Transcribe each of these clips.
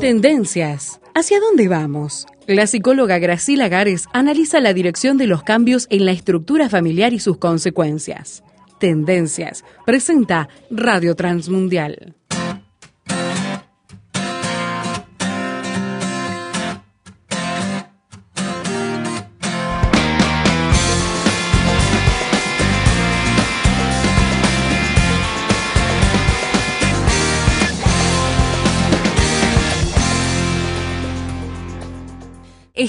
Tendencias. ¿Hacia dónde vamos? La psicóloga Graciela Gares analiza la dirección de los cambios en la estructura familiar y sus consecuencias. Tendencias. Presenta Radio Transmundial.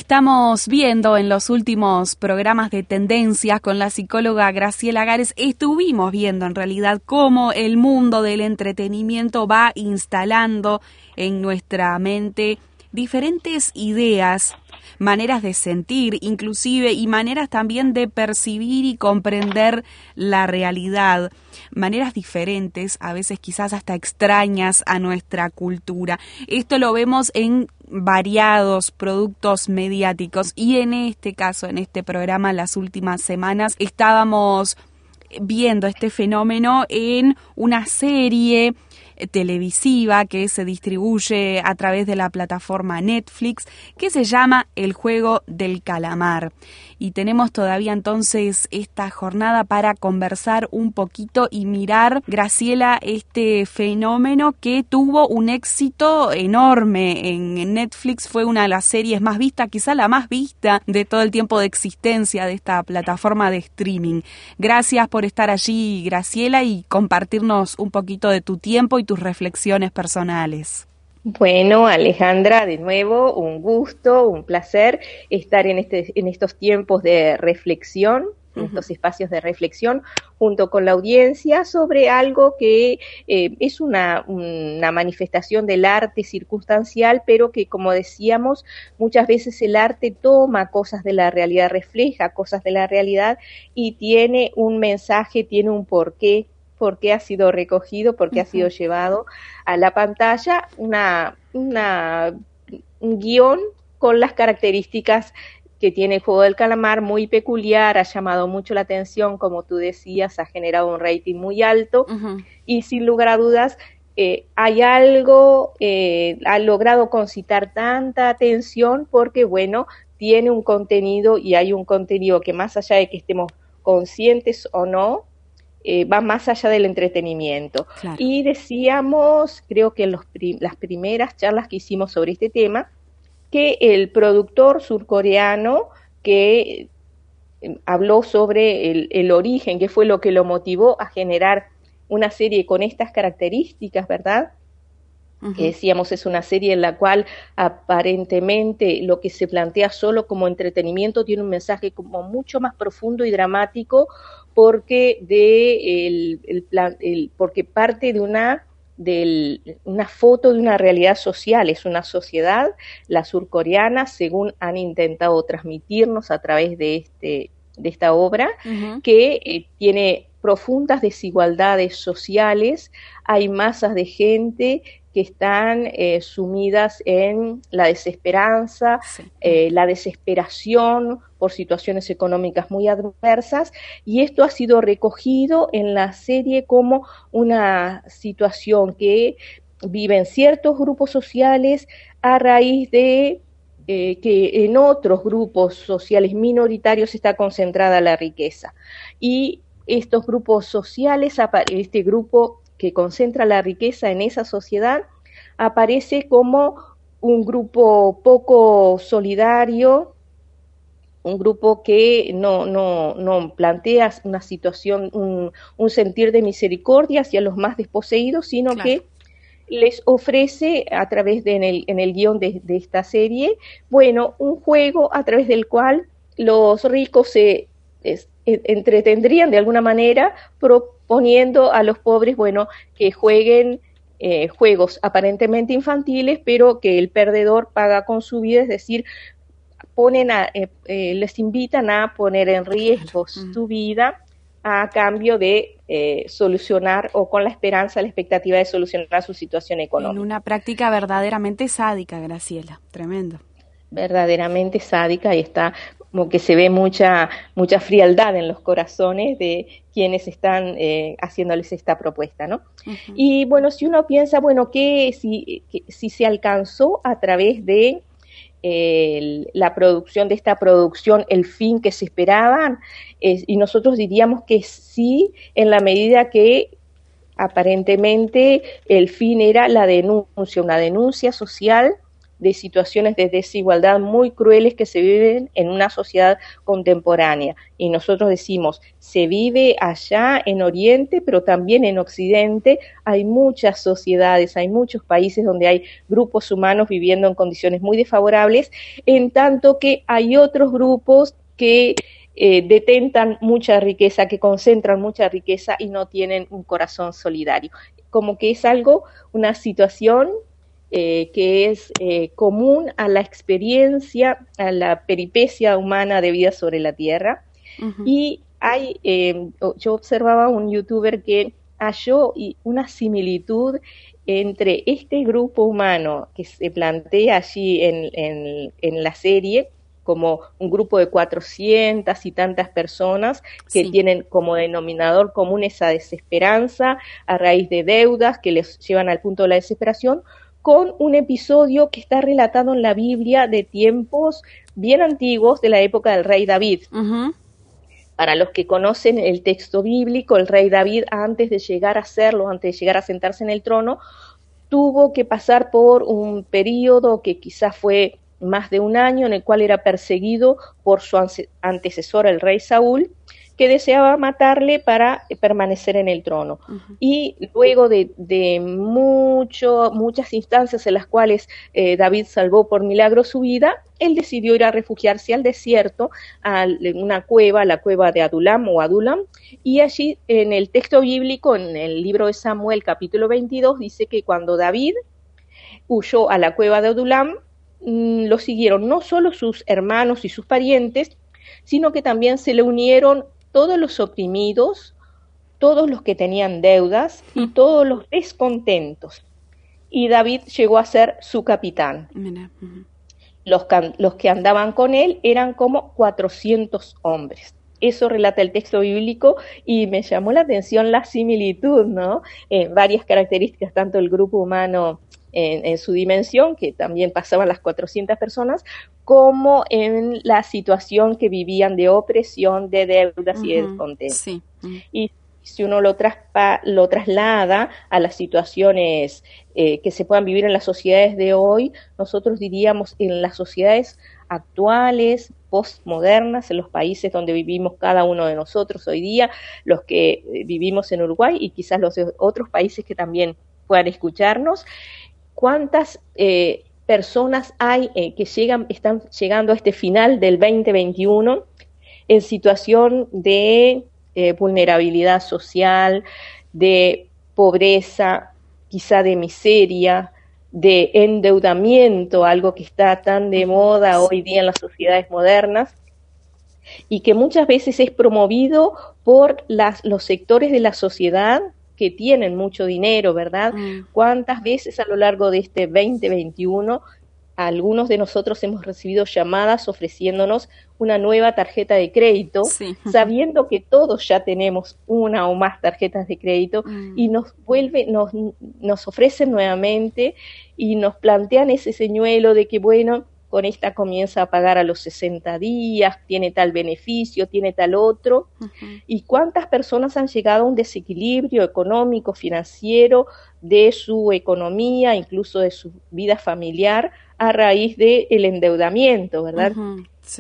Estamos viendo en los últimos programas de tendencias con la psicóloga Graciela Gares, estuvimos viendo en realidad cómo el mundo del entretenimiento va instalando en nuestra mente diferentes ideas, maneras de sentir inclusive y maneras también de percibir y comprender la realidad, maneras diferentes, a veces quizás hasta extrañas a nuestra cultura. Esto lo vemos en variados productos mediáticos y en este caso, en este programa, las últimas semanas estábamos viendo este fenómeno en una serie televisiva que se distribuye a través de la plataforma Netflix que se llama El juego del calamar. Y tenemos todavía entonces esta jornada para conversar un poquito y mirar, Graciela, este fenómeno que tuvo un éxito enorme en Netflix. Fue una de las series más vistas, quizá la más vista de todo el tiempo de existencia de esta plataforma de streaming. Gracias por estar allí, Graciela, y compartirnos un poquito de tu tiempo y tus reflexiones personales. Bueno, Alejandra, de nuevo, un gusto, un placer estar en, este, en estos tiempos de reflexión, en estos espacios de reflexión, junto con la audiencia sobre algo que eh, es una, una, manifestación del arte circunstancial, pero que, como decíamos, muchas veces el arte toma cosas de la realidad, refleja cosas de la realidad y tiene un mensaje, tiene un porqué por qué ha sido recogido, por qué ha sido llevado a la pantalla, una, una, un guion con las características que tiene el juego del calamar, muy peculiar, ha llamado mucho la atención, como tú decías, ha generado un rating muy alto y sin lugar a dudas eh, hay algo, eh, ha logrado concitar tanta atención porque, bueno, tiene un contenido y hay un contenido que más allá de que estemos conscientes o no, eh, va más allá del entretenimiento. Y decíamos, creo que en los las primeras charlas que hicimos sobre este tema, que el productor surcoreano que eh, habló sobre el, origen, que fue lo que lo motivó a generar una serie con estas características, ¿verdad? Que decíamos es una serie en la cual aparentemente lo que se plantea solo como entretenimiento tiene un mensaje como mucho más profundo y dramático porque de el, el, porque parte de una de una foto de una realidad social, es una sociedad, la surcoreana, según han intentado transmitirnos a través de, este, de esta obra, que eh, tiene profundas desigualdades sociales, hay masas de gente que están eh, sumidas en la desesperanza, eh, la desesperación por situaciones económicas muy adversas, y esto ha sido recogido en la serie como una situación que viven ciertos grupos sociales a raíz de eh, que en otros grupos sociales minoritarios está concentrada la riqueza. Y estos grupos sociales, este grupo que concentra la riqueza en esa sociedad aparece como un grupo poco solidario, un grupo que no, no, no plantea una situación, un, un, sentir de misericordia hacia los más desposeídos, sino que les ofrece a través de en el, en el guion de, de, esta serie, bueno, un juego a través del cual los ricos se entretendrían de alguna manera proponiendo a los pobres, bueno, que jueguen eh, juegos aparentemente infantiles, pero que el perdedor paga con su vida, es decir, ponen a, eh, eh, les invitan a poner en riesgo su vida a cambio de solucionar o con la esperanza, la expectativa de solucionar su situación económica. En una práctica verdaderamente sádica, Graciela, tremendo verdaderamente sádica y está como que se ve mucha, mucha frialdad en los corazones de quienes están eh, haciéndoles esta propuesta, ¿no? Y bueno, si uno piensa, bueno, que si, si se alcanzó a través de la producción de esta producción el fin que se esperaban, y nosotros diríamos que sí, en la medida que aparentemente el fin era la denuncia, una denuncia social de situaciones de desigualdad muy crueles que se viven en una sociedad contemporánea. Y nosotros decimos, se vive allá en Oriente, pero también en Occidente. Hay muchas sociedades, hay muchos países donde hay grupos humanos viviendo en condiciones muy desfavorables, en tanto que hay otros grupos que eh, detentan mucha riqueza, que concentran mucha riqueza y no tienen un corazón solidario. Como que es algo, una situación eh, que es eh, común a la experiencia, a la peripecia humana de vida sobre la Tierra. Y hay, em, yo observaba un youtuber que halló una similitud entre este grupo humano que se plantea allí en, en, la serie como un grupo de 400 y tantas personas que tienen como denominador común esa desesperanza a raíz de deudas que les llevan al punto de la desesperación, con un episodio que está relatado en la Biblia de tiempos bien antiguos de la época del rey David. Para los que conocen el texto bíblico, el rey David, antes de llegar a serlo, antes de llegar a sentarse en el trono, tuvo que pasar por un periodo que quizás fue más de un año en el cual era perseguido por su antecesor, el rey Saúl, que deseaba matarle para permanecer en el trono. Y luego de, mucho, muchas instancias en las cuales eh, David salvó por milagro su vida, él decidió ir a refugiarse al desierto, a una cueva, la cueva de Adulam o Adulam, y allí en el texto bíblico, en el libro de Samuel capítulo 22, dice que cuando David huyó a la cueva de Adulam, mm, lo siguieron no solo sus hermanos y sus parientes, sino que también se le unieron todos los oprimidos, todos los que tenían deudas y todos los descontentos. Y David llegó a ser su capitán. los, los que andaban con él eran como 400 hombres. Eso relata el texto bíblico y me llamó la atención la similitud, ¿no? En varias características, tanto el grupo humano en, su dimensión, que también pasaban las 400 personas, como en la situación que vivían de opresión, de deudas y de descontento. Y si uno lo, lo traslada a las situaciones eh, que se puedan vivir en las sociedades de hoy, nosotros diríamos en las sociedades actuales, postmodernas, en los países donde vivimos cada uno de nosotros hoy día, los que eh, vivimos en Uruguay y quizás los otros países que también puedan escucharnos, cuántas eh, personas hay eh, que llegan, están llegando a este final del 2021 en situación de eh, vulnerabilidad social, de pobreza, quizá de miseria, de endeudamiento, algo que está tan de moda hoy día en las sociedades modernas y que muchas veces es promovido por las, los sectores de la sociedad que tienen mucho dinero, ¿verdad? Mm. ¿Cuántas veces a lo largo de este 2021 algunos de nosotros hemos recibido llamadas ofreciéndonos una nueva tarjeta de crédito, sabiendo que todos ya tenemos una o más tarjetas de crédito mm. y nos vuelve, nos, nos ofrecen nuevamente y nos plantean ese señuelo de que bueno, con esta comienza a pagar a los 60 días, tiene tal beneficio, tiene tal otro, y cuántas personas han llegado a un desequilibrio económico, financiero de su economía, incluso de su vida familiar, a raíz del endeudamiento, ¿verdad?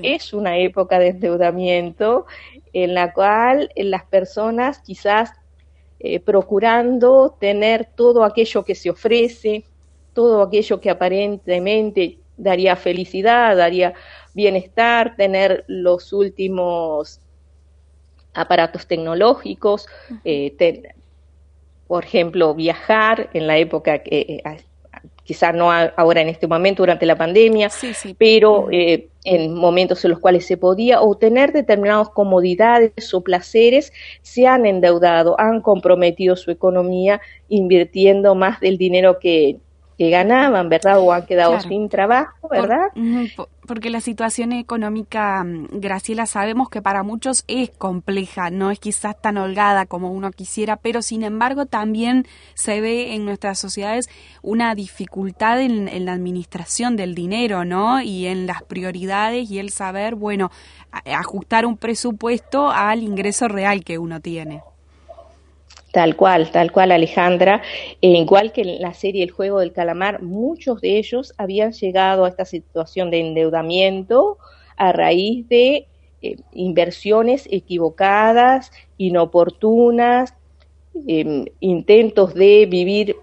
Es una época de endeudamiento en la cual las personas quizás eh, procurando tener todo aquello que se ofrece, todo aquello que aparentemente daría felicidad, daría bienestar, tener los últimos aparatos tecnológicos, eh, por ejemplo, viajar en la época que eh, quizás no ahora en este momento durante la pandemia, pero eh, en momentos en los cuales se podía, o tener determinadas comodidades o placeres, se han endeudado, han comprometido su economía invirtiendo más del dinero que, que ganaban, ¿verdad? O han quedado sin trabajo, ¿verdad? porque la situación económica, mm, Graciela, sabemos que para muchos es compleja, no es quizás tan holgada como uno quisiera, pero sin embargo también se ve en nuestras sociedades una dificultad en, en la administración del dinero, ¿no? Y en las prioridades y el saber, bueno, ajustar un presupuesto al ingreso real que uno tiene. Tal cual, tal cual Alejandra. Eh, igual que en la serie El juego del calamar, muchos de ellos habían llegado a esta situación de endeudamiento a raíz de eh, inversiones equivocadas, inoportunas, em, intentos de vivir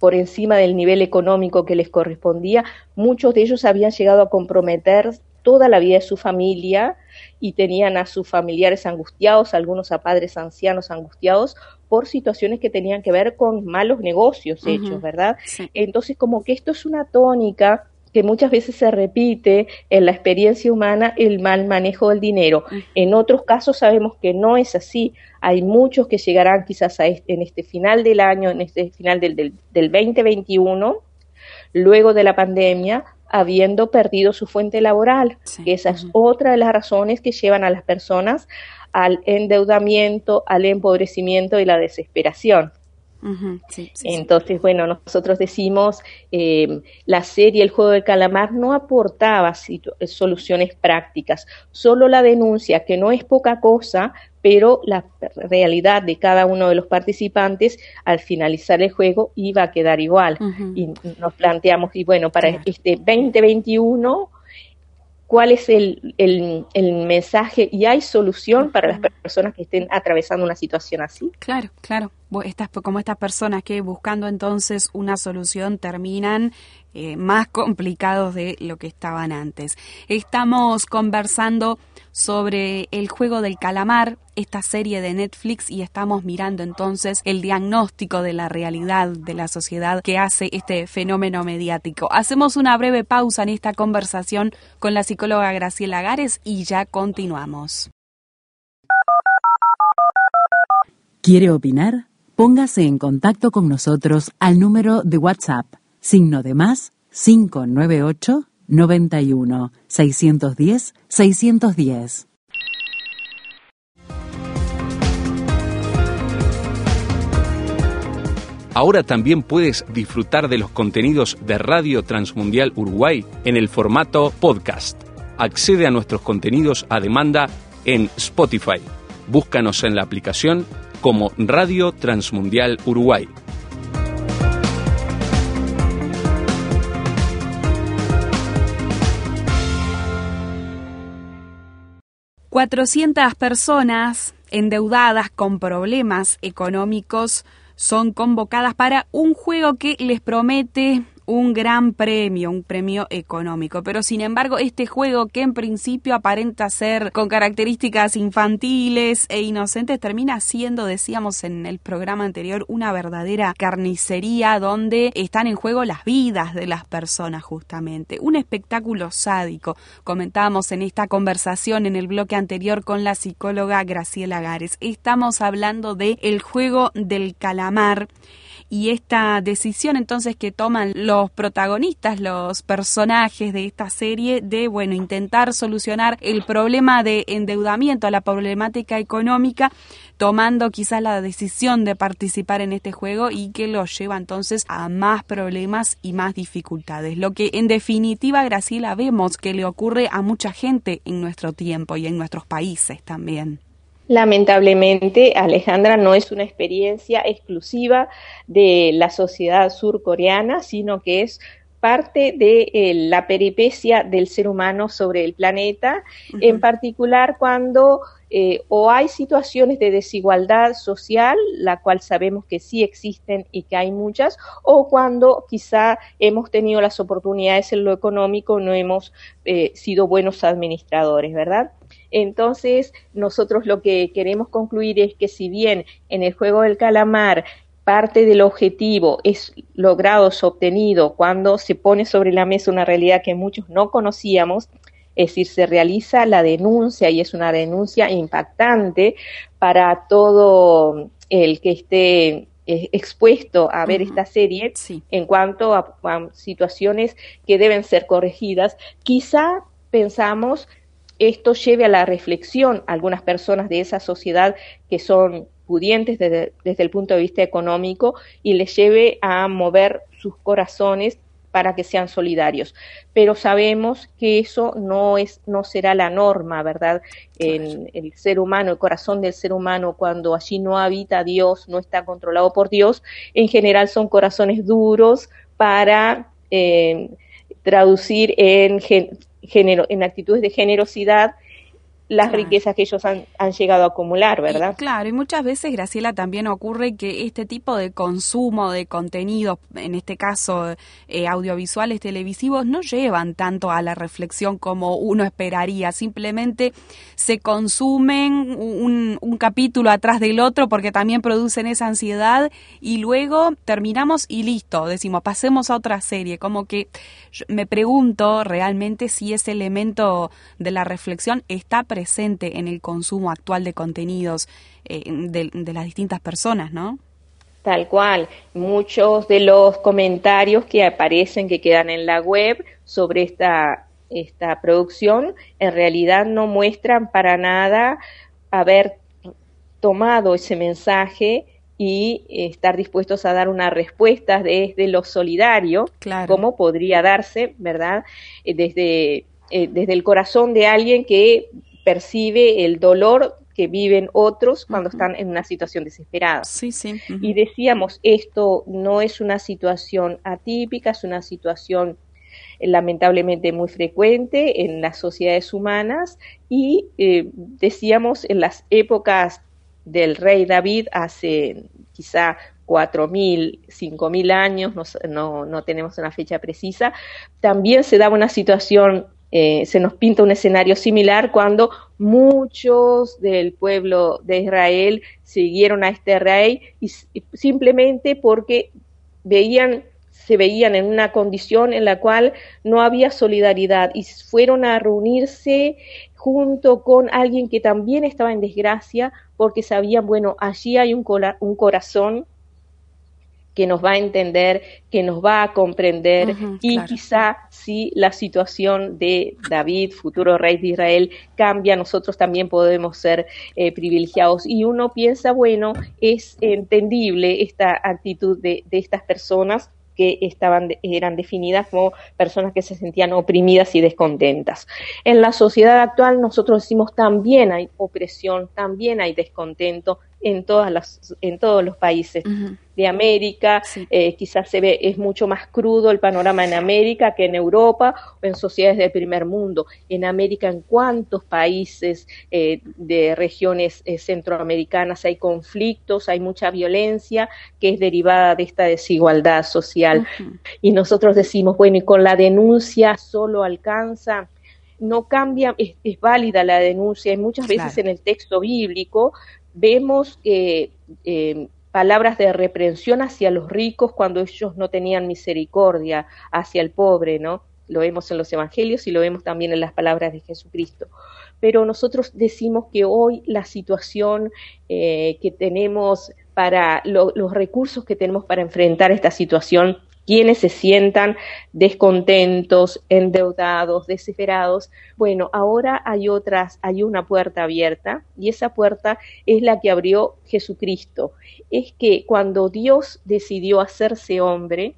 por encima del nivel económico que les correspondía. Muchos de ellos habían llegado a comprometer toda la vida de su familia y tenían a sus familiares angustiados, algunos a padres ancianos angustiados por situaciones que tenían que ver con malos negocios hechos, ¿verdad? Entonces, como que esto es una tónica que muchas veces se repite en la experiencia humana el mal manejo del dinero. En otros casos sabemos que no es así. Hay muchos que llegarán quizás a este, en este final del año, en este final del, del, del 2021, luego de la pandemia, habiendo perdido su fuente laboral, que esa es otra de las razones que llevan a las personas al endeudamiento, al empobrecimiento y la desesperación. Entonces, bueno, nosotros decimos, eh, la serie El juego del calamar no aportaba soluciones prácticas, solo la denuncia, que no es poca cosa, pero la realidad de cada uno de los participantes al finalizar el juego iba a quedar igual. Y nos planteamos, y bueno, para este 2021 cuál es el, el, mensaje y hay solución para las personas que estén atravesando una situación así. Claro, claro. Estas, como estas personas que buscando entonces una solución terminan eh, más complicados de lo que estaban antes. Estamos conversando sobre el juego del calamar, esta serie de Netflix, y estamos mirando entonces el diagnóstico de la realidad de la sociedad que hace este fenómeno mediático. Hacemos una breve pausa en esta conversación con la psicóloga Graciela Gares y ya continuamos. ¿Quiere opinar? Póngase en contacto con nosotros al número de WhatsApp, signo de más 598 91 610 610. Ahora también puedes disfrutar de los contenidos de Radio Transmundial Uruguay en el formato podcast. Accede a nuestros contenidos a demanda en Spotify. Búscanos en la aplicación como Radio Transmundial Uruguay. 400 personas endeudadas con problemas económicos son convocadas para un juego que les promete un gran premio, un premio económico. Pero sin embargo, este juego que en principio aparenta ser con características infantiles e inocentes, termina siendo, decíamos en el programa anterior, una verdadera carnicería donde están en juego las vidas de las personas justamente. Un espectáculo sádico. Comentábamos en esta conversación en el bloque anterior con la psicóloga Graciela Gares. Estamos hablando de el juego del calamar y esta decisión entonces que toman los protagonistas, los personajes de esta serie de, bueno, intentar solucionar el problema de endeudamiento, la problemática económica, tomando quizás la decisión de participar en este juego y que lo lleva entonces a más problemas y más dificultades. Lo que en definitiva, Graciela, vemos que le ocurre a mucha gente en nuestro tiempo y en nuestros países también. Lamentablemente, Alejandra, no es una experiencia exclusiva de la sociedad surcoreana, sino que es parte de eh, la peripecia del ser humano sobre el planeta, en particular cuando eh, o hay situaciones de desigualdad social, la cual sabemos que sí existen y que hay muchas, o cuando quizá hemos tenido las oportunidades en lo económico, no hemos eh, sido buenos administradores, ¿verdad? Entonces, nosotros lo que queremos concluir es que si bien en el juego del calamar parte del objetivo es logrado, es obtenido cuando se pone sobre la mesa una realidad que muchos no conocíamos, es decir, se realiza la denuncia y es una denuncia impactante para todo el que esté eh, expuesto a ver esta serie en cuanto a, situaciones que deben ser corregidas, quizá pensamos esto lleve a la reflexión a algunas personas de esa sociedad que son pudientes desde, desde el punto de vista económico y les lleve a mover sus corazones para que sean solidarios. Pero sabemos que eso no es, no será la norma, ¿verdad? En el ser humano, el corazón del ser humano, cuando allí no habita Dios, no está controlado por Dios, en general son corazones duros para eh, traducir en, en actitudes de generosidad las riquezas que ellos han, llegado a acumular, ¿verdad? claro, y muchas veces, Graciela, también ocurre que este tipo de consumo de contenidos, en este caso eh, audiovisuales, televisivos, no llevan tanto a la reflexión como uno esperaría. Simplemente se consumen un, un capítulo atrás del otro porque también producen esa ansiedad y luego terminamos y listo, decimos, pasemos a otra serie. Como que me pregunto realmente si ese elemento de la reflexión está presente presente en el consumo actual de contenidos eh, de, las distintas personas, ¿no? Tal cual. Muchos de los comentarios que aparecen, que quedan en la web sobre esta, esta producción, en realidad no muestran para nada haber tomado ese mensaje y estar dispuestos a dar una respuesta desde lo solidario, como podría darse, ¿verdad? Eh, desde, eh, desde el corazón de alguien que percibe el dolor que viven otros cuando están en una situación desesperada. Sí, sí. Y decíamos, esto no es una situación atípica, es una situación eh, lamentablemente muy frecuente en las sociedades humanas y eh, decíamos en las épocas del rey David hace quizá cuatro mil, cinco mil años, no, no tenemos una fecha precisa, también se daba una situación eh, se nos pinta un escenario similar cuando muchos del pueblo de Israel siguieron a este rey y, simplemente porque veían se veían en una condición en la cual no había solidaridad y fueron a reunirse junto con alguien que también estaba en desgracia porque sabían, bueno, allí hay un, un corazón que nos va a entender, que nos va a comprender y quizá si la situación de David, futuro rey de Israel, cambia, nosotros también podemos ser eh, privilegiados. Y uno piensa, bueno, es entendible esta actitud de, de estas personas que estaban, eran definidas como personas que se sentían oprimidas y descontentas. En la sociedad actual nosotros decimos también hay opresión, también hay descontento en, todas las, en todos los países de América, eh, quizás se ve, es mucho más crudo el panorama en América que en Europa o en sociedades del primer mundo. En América, ¿en cuántos países eh, de regiones eh, centroamericanas hay conflictos, hay mucha violencia que es derivada de esta desigualdad social? Y nosotros decimos, bueno, y con la denuncia solo alcanza no cambia, es, válida la denuncia, y muchas veces en el texto bíblico vemos que palabras de reprensión hacia los ricos cuando ellos no tenían misericordia hacia el pobre, ¿no? Lo vemos en los evangelios y lo vemos también en las palabras de Jesucristo. Pero nosotros decimos que hoy la situación eh, que tenemos para los recursos que tenemos para enfrentar esta situación quienes se sientan descontentos, endeudados, desesperados. Bueno, ahora hay otras, hay una puerta abierta y esa puerta es la que abrió Jesucristo. Es que cuando Dios decidió hacerse hombre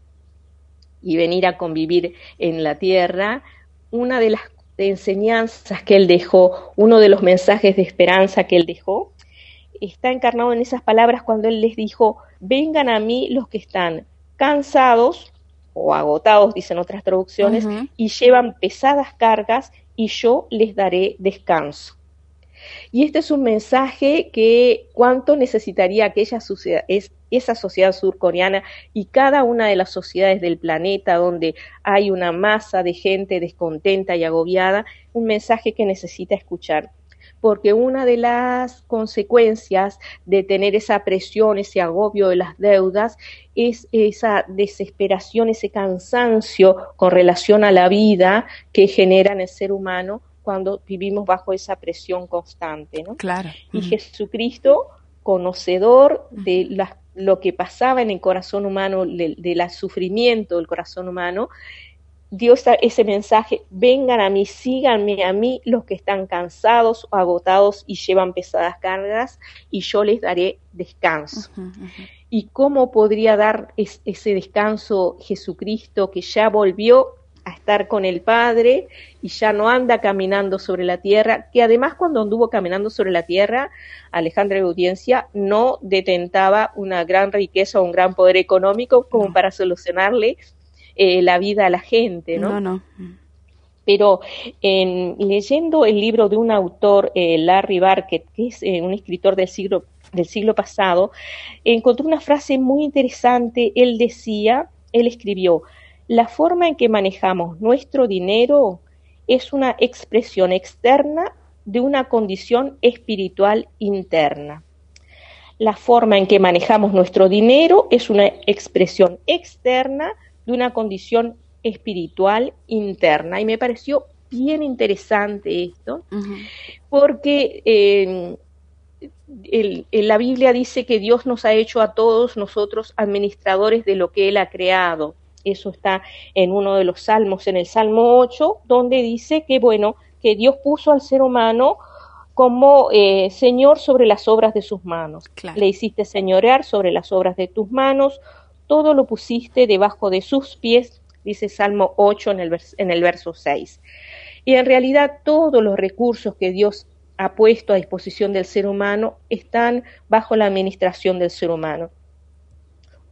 y venir a convivir en la tierra, una de las enseñanzas que él dejó, uno de los mensajes de esperanza que él dejó, está encarnado en esas palabras cuando él les dijo, vengan a mí los que están cansados o agotados, dicen otras traducciones, y llevan pesadas cargas y yo les daré descanso. Y este es un mensaje que cuánto necesitaría aquella sociedad, es, esa sociedad surcoreana y cada una de las sociedades del planeta donde hay una masa de gente descontenta y agobiada, un mensaje que necesita escuchar porque una de las consecuencias de tener esa presión, ese agobio de las deudas, es esa desesperación, ese cansancio con relación a la vida que genera en el ser humano cuando vivimos bajo esa presión constante, ¿no? Claro. Y Jesucristo, conocedor de las lo que pasaba en el corazón humano, del sufrimiento del corazón humano, dio ese mensaje, vengan a mí, síganme a mí los que están cansados o agotados y llevan pesadas cargas y yo les daré descanso. ¿Y cómo podría dar ese descanso Jesucristo que ya volvió a estar con el Padre y ya no anda caminando sobre la tierra, que además cuando anduvo caminando sobre la tierra, Alejandra de Audiencia no detentaba una gran riqueza o un gran poder económico como para solucionarle eh, la vida a la gente, ¿no? No, Pero en, leyendo el libro de un autor, eh, Larry Barkett, que es eh, un escritor del siglo, del siglo pasado, encontré una frase muy interesante. Él decía, él escribió, la forma en que manejamos nuestro dinero es una expresión externa de una condición espiritual interna. La forma en que manejamos nuestro dinero es una expresión externa de una condición espiritual interna. Y me pareció bien interesante esto, porque eh, la Biblia dice que Dios nos ha hecho a todos nosotros administradores de lo que Él ha creado. Eso está en uno de los salmos, en el Salmo 8, donde dice que, bueno, que Dios puso al ser humano como eh, Señor sobre las obras de sus manos. Le hiciste señorear sobre las obras de tus manos, todo lo pusiste debajo de sus pies, dice Salmo 8 en el, en el verso 6. Y en realidad todos los recursos que Dios ha puesto a disposición del ser humano están bajo la administración del ser humano.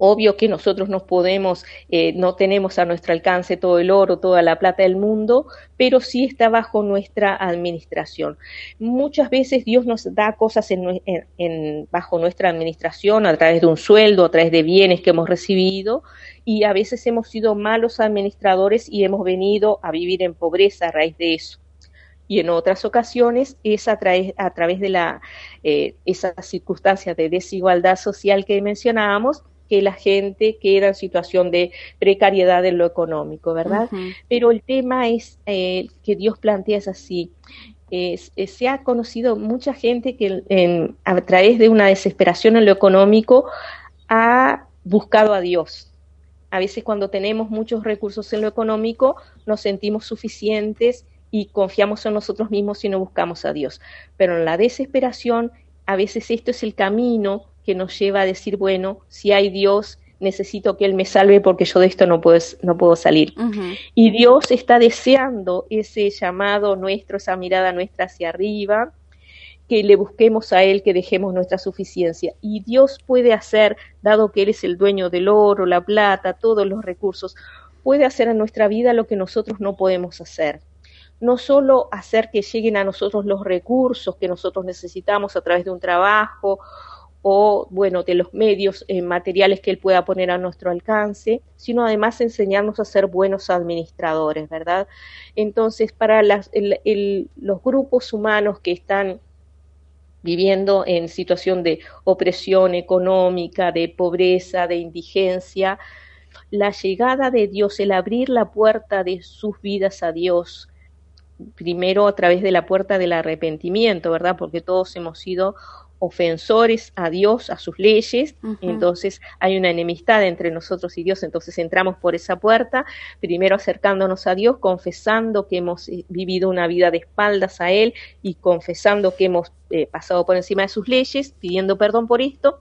Obvio que nosotros no podemos, eh, no tenemos a nuestro alcance todo el oro, toda la plata del mundo, pero sí está bajo nuestra administración. Muchas veces Dios nos da cosas en, bajo nuestra administración a través de un sueldo, a través de bienes que hemos recibido, y a veces hemos sido malos administradores y hemos venido a vivir en pobreza a raíz de eso y en otras ocasiones es a, a través de la, eh, esas circunstancias de desigualdad social que mencionábamos que la gente queda en situación de precariedad en lo económico, ¿verdad? Pero el tema es eh, que Dios plantea es así. se ha conocido mucha gente que a través de una desesperación en lo económico ha buscado a Dios. A veces cuando tenemos muchos recursos en lo económico nos sentimos suficientes y confiamos en nosotros mismos y no buscamos a Dios. Pero en la desesperación a veces esto es el camino que nos lleva a decir, bueno, si hay Dios, necesito que Él me salve porque yo de esto no puedo, no puedo salir. Y Dios está deseando ese llamado nuestro, esa mirada nuestra hacia arriba, que le busquemos a Él, que dejemos nuestra suficiencia. Y Dios puede hacer, dado que Él es el dueño del oro, la plata, todos los recursos, puede hacer en nuestra vida lo que nosotros no podemos hacer. No solo hacer que lleguen a nosotros los recursos que nosotros necesitamos a través de un trabajo o, bueno, de los medios eh, materiales que él pueda poner a nuestro alcance, sino además enseñarnos a ser buenos administradores, ¿verdad? Entonces, para las, los grupos humanos que están viviendo en situación de opresión económica, de pobreza, de indigencia, la llegada de Dios, el abrir la puerta de sus vidas a Dios, primero a través de la puerta del arrepentimiento, ¿verdad? Porque todos hemos sido ofensores a Dios, a sus leyes, entonces hay una enemistad entre nosotros y Dios, entonces entramos por esa puerta, primero acercándonos a Dios, confesando que hemos eh, vivido una vida de espaldas a Él y confesando que hemos eh, pasado por encima de sus leyes, pidiendo perdón por esto,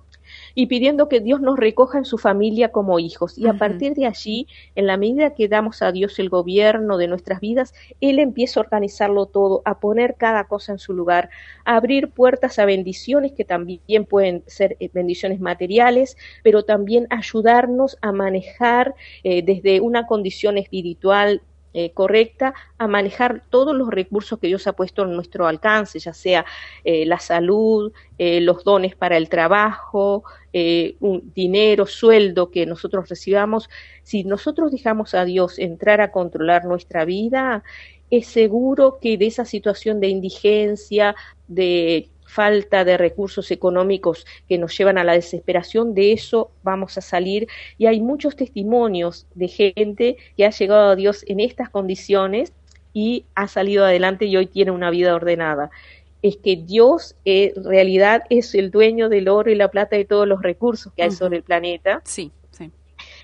y pidiendo que Dios nos recoja en su familia como hijos. Y a partir de allí, en la medida que damos a Dios el gobierno de nuestras vidas, Él empieza a organizarlo todo, a poner cada cosa en su lugar, a abrir puertas a bendiciones que también pueden ser eh, bendiciones materiales, pero también ayudarnos a manejar eh, desde una condición espiritual eh, correcta a manejar todos los recursos que Dios ha puesto en nuestro alcance, ya sea eh, la salud, eh, los dones para el trabajo, un dinero, sueldo que nosotros recibamos. Si nosotros dejamos a Dios entrar a controlar nuestra vida, es seguro que de esa situación de indigencia, de falta de recursos económicos que nos llevan a la desesperación, de eso vamos a salir. Y hay muchos testimonios de gente que ha llegado a Dios en estas condiciones y ha salido adelante y hoy tiene una vida ordenada. es que Dios eh, en realidad es el dueño del oro y la plata y todos los recursos que hay sobre el planeta. Sí.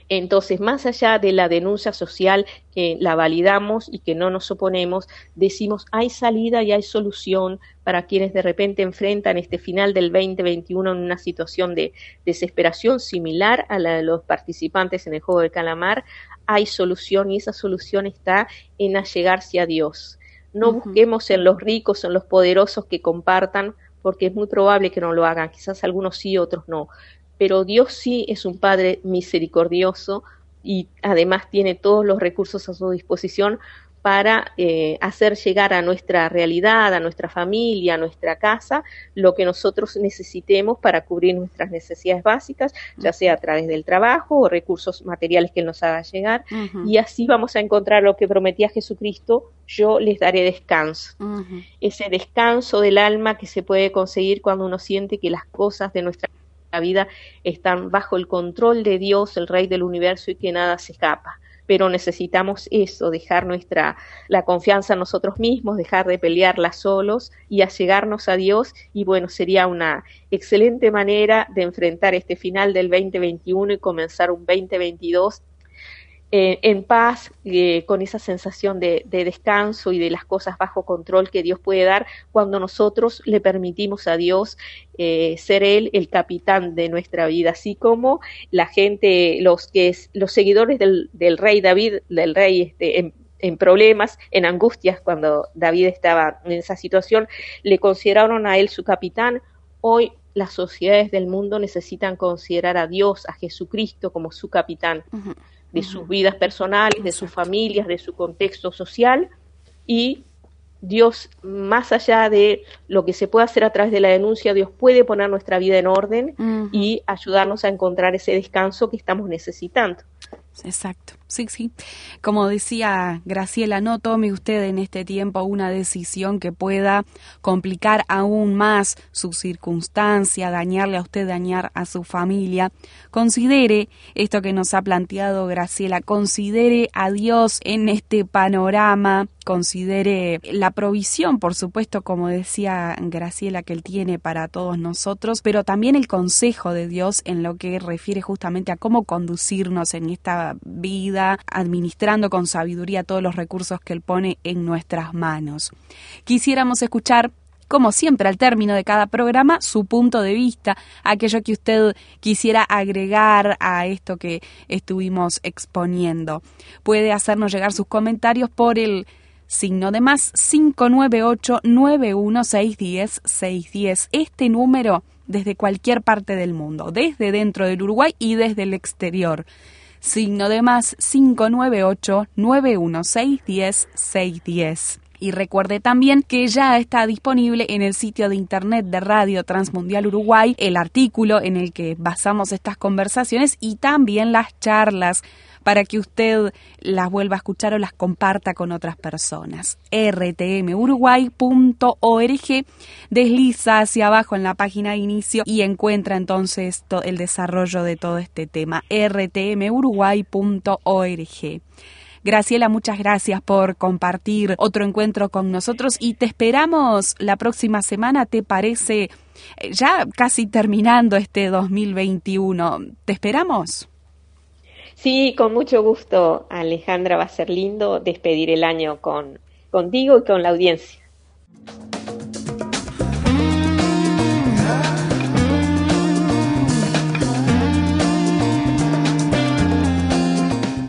Entonces, más allá de la denuncia social que la validamos y que no nos oponemos, decimos hay salida y hay solución para quienes de repente enfrentan este final del 2021 en una situación de desesperación similar a la de los participantes en el juego del calamar. Hay solución y esa solución está en allegarse a Dios. No busquemos en los ricos, en los poderosos que compartan, porque es muy probable que no lo hagan. Quizás algunos sí, otros no pero Dios sí es un Padre misericordioso y además tiene todos los recursos a su disposición para eh, hacer llegar a nuestra realidad, a nuestra familia, a nuestra casa, lo que nosotros necesitemos para cubrir nuestras necesidades básicas, ya sea a través del trabajo o recursos materiales que nos haga llegar. Y así vamos a encontrar lo que prometía Jesucristo, yo les daré descanso. Ese descanso del alma que se puede conseguir cuando uno siente que las cosas de nuestra vida están bajo el control de Dios, el Rey del universo, y que nada se escapa. Pero necesitamos eso, dejar nuestra la confianza en nosotros mismos, dejar de pelearla solos y allegarnos a Dios. Y bueno, sería una excelente manera de enfrentar este final del 2021 y comenzar un 2022 eh, en paz, eh, con esa sensación de, descanso y de las cosas bajo control que Dios puede dar cuando nosotros le permitimos a Dios eh, ser Él el capitán de nuestra vida, así como la gente, los que los seguidores del, rey David, del rey este, en problemas, en angustias, cuando David estaba en esa situación, le consideraron a él su capitán. Hoy las sociedades del mundo necesitan considerar a Dios, a Jesucristo como su capitán de sus vidas personales, de sus familias, de su contexto social. Y Dios, más allá de lo que se puede hacer a través de la denuncia, Dios puede poner nuestra vida en orden y ayudarnos a encontrar ese descanso que estamos necesitando. Exacto, sí, sí. Como decía Graciela, no tome usted en este tiempo una decisión que pueda complicar aún más su circunstancia, dañarle a usted, dañar a su familia. Considere esto que nos ha planteado Graciela, considere a Dios en este panorama, considere la provisión, por supuesto, como decía Graciela, que Él tiene para todos nosotros, pero también el consejo de Dios en lo que refiere justamente a cómo conducirnos en esta vida, administrando con sabiduría todos los recursos que Él pone en nuestras manos. Quisiéramos escuchar como siempre al término de cada programa, su punto de vista, aquello que usted quisiera agregar a esto que estuvimos exponiendo. Puede hacernos llegar sus comentarios por el signo de más 598 91610 610. Este número desde cualquier parte del mundo, desde dentro del Uruguay y desde el exterior. Signo de más 598 91610 610. Y recuerde también que ya está disponible en el sitio de internet de Radio Transmundial Uruguay el artículo en el que basamos estas conversaciones y también las charlas para que usted las vuelva a escuchar o las comparta con otras personas. rtmuruguay.org desliza hacia abajo en la página de inicio y encuentra entonces el desarrollo de todo este tema. rtmuruguay.org. Graciela, muchas gracias por compartir otro encuentro con nosotros y te esperamos la próxima semana, ¿te parece? Ya casi terminando este 2021. ¿Te esperamos? Sí, con mucho gusto, Alejandra. Va a ser lindo despedir el año con, contigo y con la audiencia.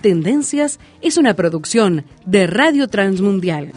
Tendencias es una producción de Radio Transmundial.